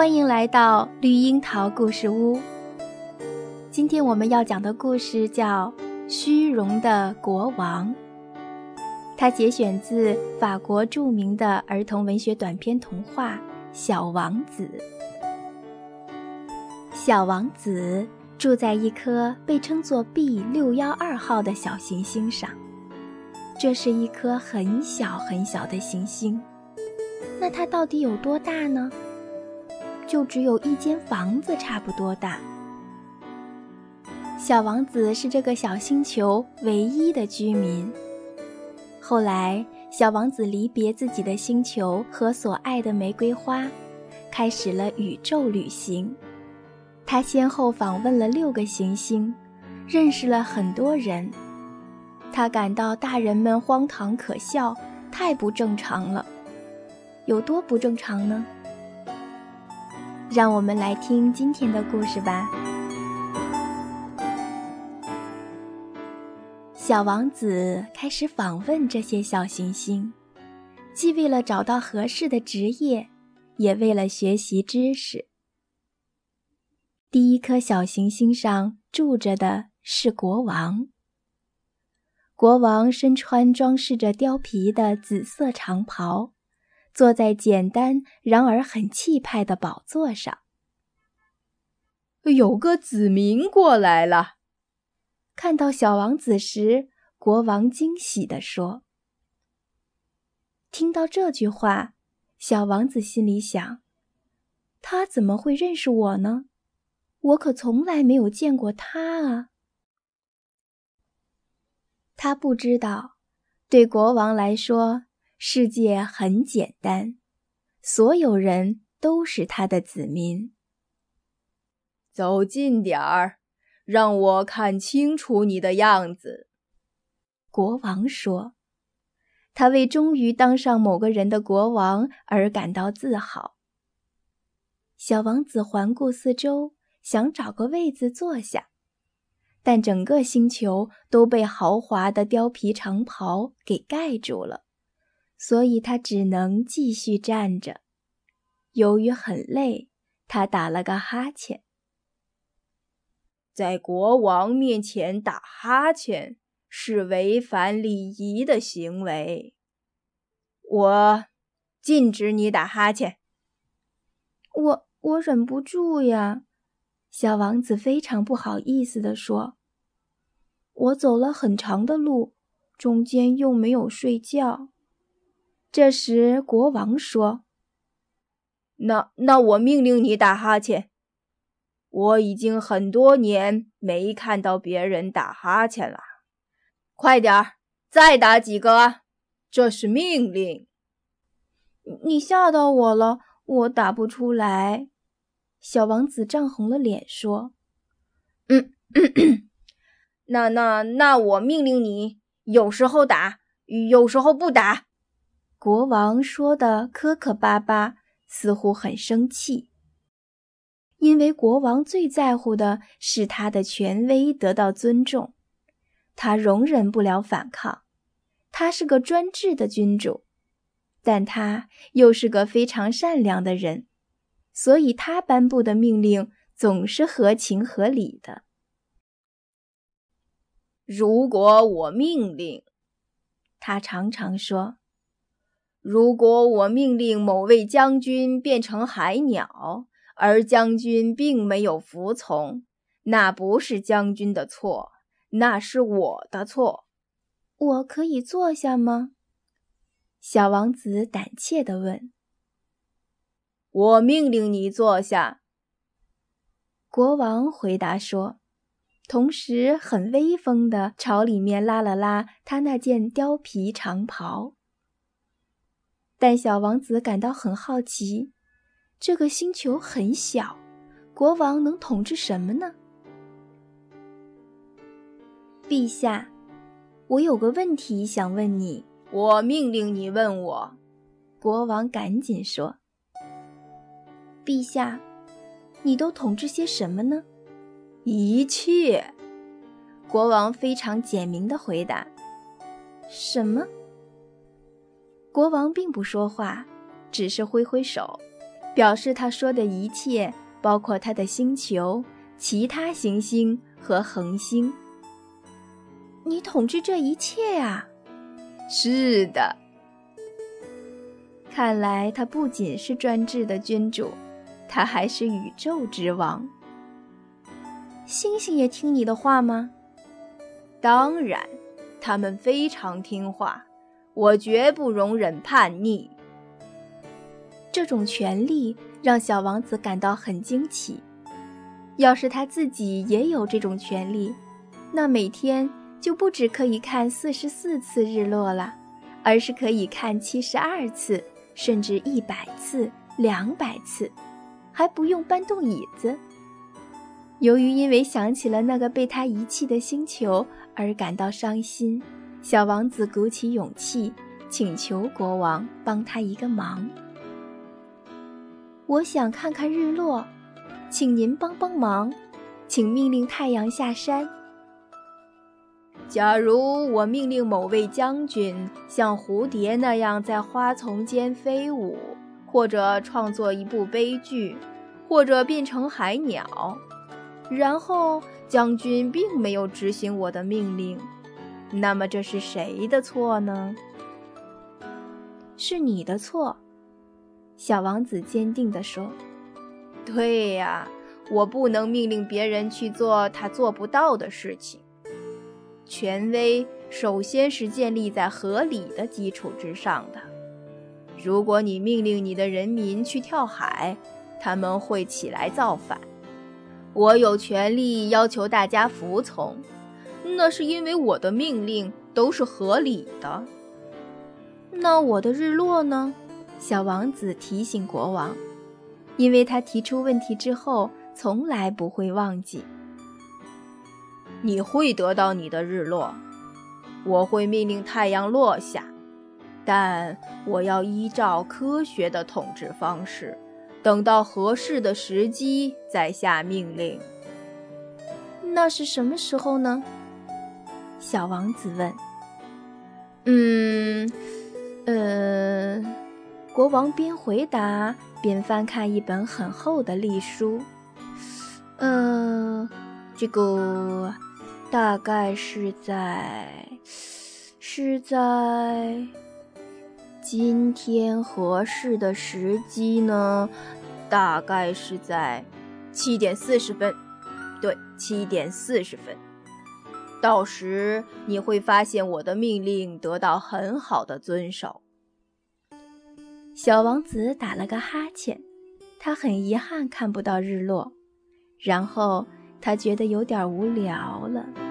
欢迎来到绿樱桃故事屋。今天我们要讲的故事叫《虚荣的国王》，它节选自法国著名的儿童文学短篇童话《小王子》。小王子住在一颗被称作 B 六幺二号的小行星上，这是一颗很小很小的行星。那它到底有多大呢？就只有一间房子差不多大。小王子是这个小星球唯一的居民。后来，小王子离别自己的星球和所爱的玫瑰花，开始了宇宙旅行。他先后访问了六个行星，认识了很多人。他感到大人们荒唐可笑，太不正常了。有多不正常呢？让我们来听今天的故事吧。小王子开始访问这些小行星，既为了找到合适的职业，也为了学习知识。第一颗小行星上住着的是国王。国王身穿装饰着貂皮的紫色长袍。坐在简单然而很气派的宝座上。有个子民过来了。看到小王子时，国王惊喜地说：“听到这句话，小王子心里想：他怎么会认识我呢？我可从来没有见过他啊！”他不知道，对国王来说。世界很简单，所有人都是他的子民。走近点儿，让我看清楚你的样子。”国王说。他为终于当上某个人的国王而感到自豪。小王子环顾四周，想找个位子坐下，但整个星球都被豪华的貂皮长袍给盖住了。所以他只能继续站着。由于很累，他打了个哈欠。在国王面前打哈欠是违反礼仪的行为。我禁止你打哈欠。我我忍不住呀，小王子非常不好意思地说：“我走了很长的路，中间又没有睡觉。”这时，国王说：“那那我命令你打哈欠。我已经很多年没看到别人打哈欠了。快点儿，再打几个！这是命令。”你吓到我了，我打不出来。小王子涨红了脸说：“嗯，那那那我命令你，有时候打，有时候不打。”国王说的磕磕巴巴，似乎很生气。因为国王最在乎的是他的权威得到尊重，他容忍不了反抗。他是个专制的君主，但他又是个非常善良的人，所以他颁布的命令总是合情合理的。如果我命令，他常常说。如果我命令某位将军变成海鸟，而将军并没有服从，那不是将军的错，那是我的错。我可以坐下吗？小王子胆怯地问。我命令你坐下。国王回答说，同时很威风地朝里面拉了拉他那件貂皮长袍。但小王子感到很好奇，这个星球很小，国王能统治什么呢？陛下，我有个问题想问你。我命令你问我。国王赶紧说：“陛下，你都统治些什么呢？”一切。国王非常简明的回答：“什么？”国王并不说话，只是挥挥手，表示他说的一切包括他的星球、其他行星和恒星。你统治这一切呀？是的。看来他不仅是专制的君主，他还是宇宙之王。星星也听你的话吗？当然，他们非常听话。我绝不容忍叛逆。这种权利让小王子感到很惊奇。要是他自己也有这种权利，那每天就不只可以看四十四次日落了，而是可以看七十二次，甚至一百次、两百次，还不用搬动椅子。由于因为想起了那个被他遗弃的星球而感到伤心。小王子鼓起勇气，请求国王帮他一个忙。我想看看日落，请您帮帮忙，请命令太阳下山。假如我命令某位将军像蝴蝶那样在花丛间飞舞，或者创作一部悲剧，或者变成海鸟，然后将军并没有执行我的命令。那么这是谁的错呢？是你的错，小王子坚定地说。“对呀，我不能命令别人去做他做不到的事情。权威首先是建立在合理的基础之上的。如果你命令你的人民去跳海，他们会起来造反。我有权利要求大家服从。”那是因为我的命令都是合理的。那我的日落呢？小王子提醒国王，因为他提出问题之后从来不会忘记。你会得到你的日落，我会命令太阳落下，但我要依照科学的统治方式，等到合适的时机再下命令。那是什么时候呢？小王子问：“嗯，呃。”国王边回答边翻看一本很厚的历书。“呃，这个大概是在是在今天合适的时机呢？大概是在七点四十分。对，七点四十分。”到时你会发现我的命令得到很好的遵守。小王子打了个哈欠，他很遗憾看不到日落，然后他觉得有点无聊了。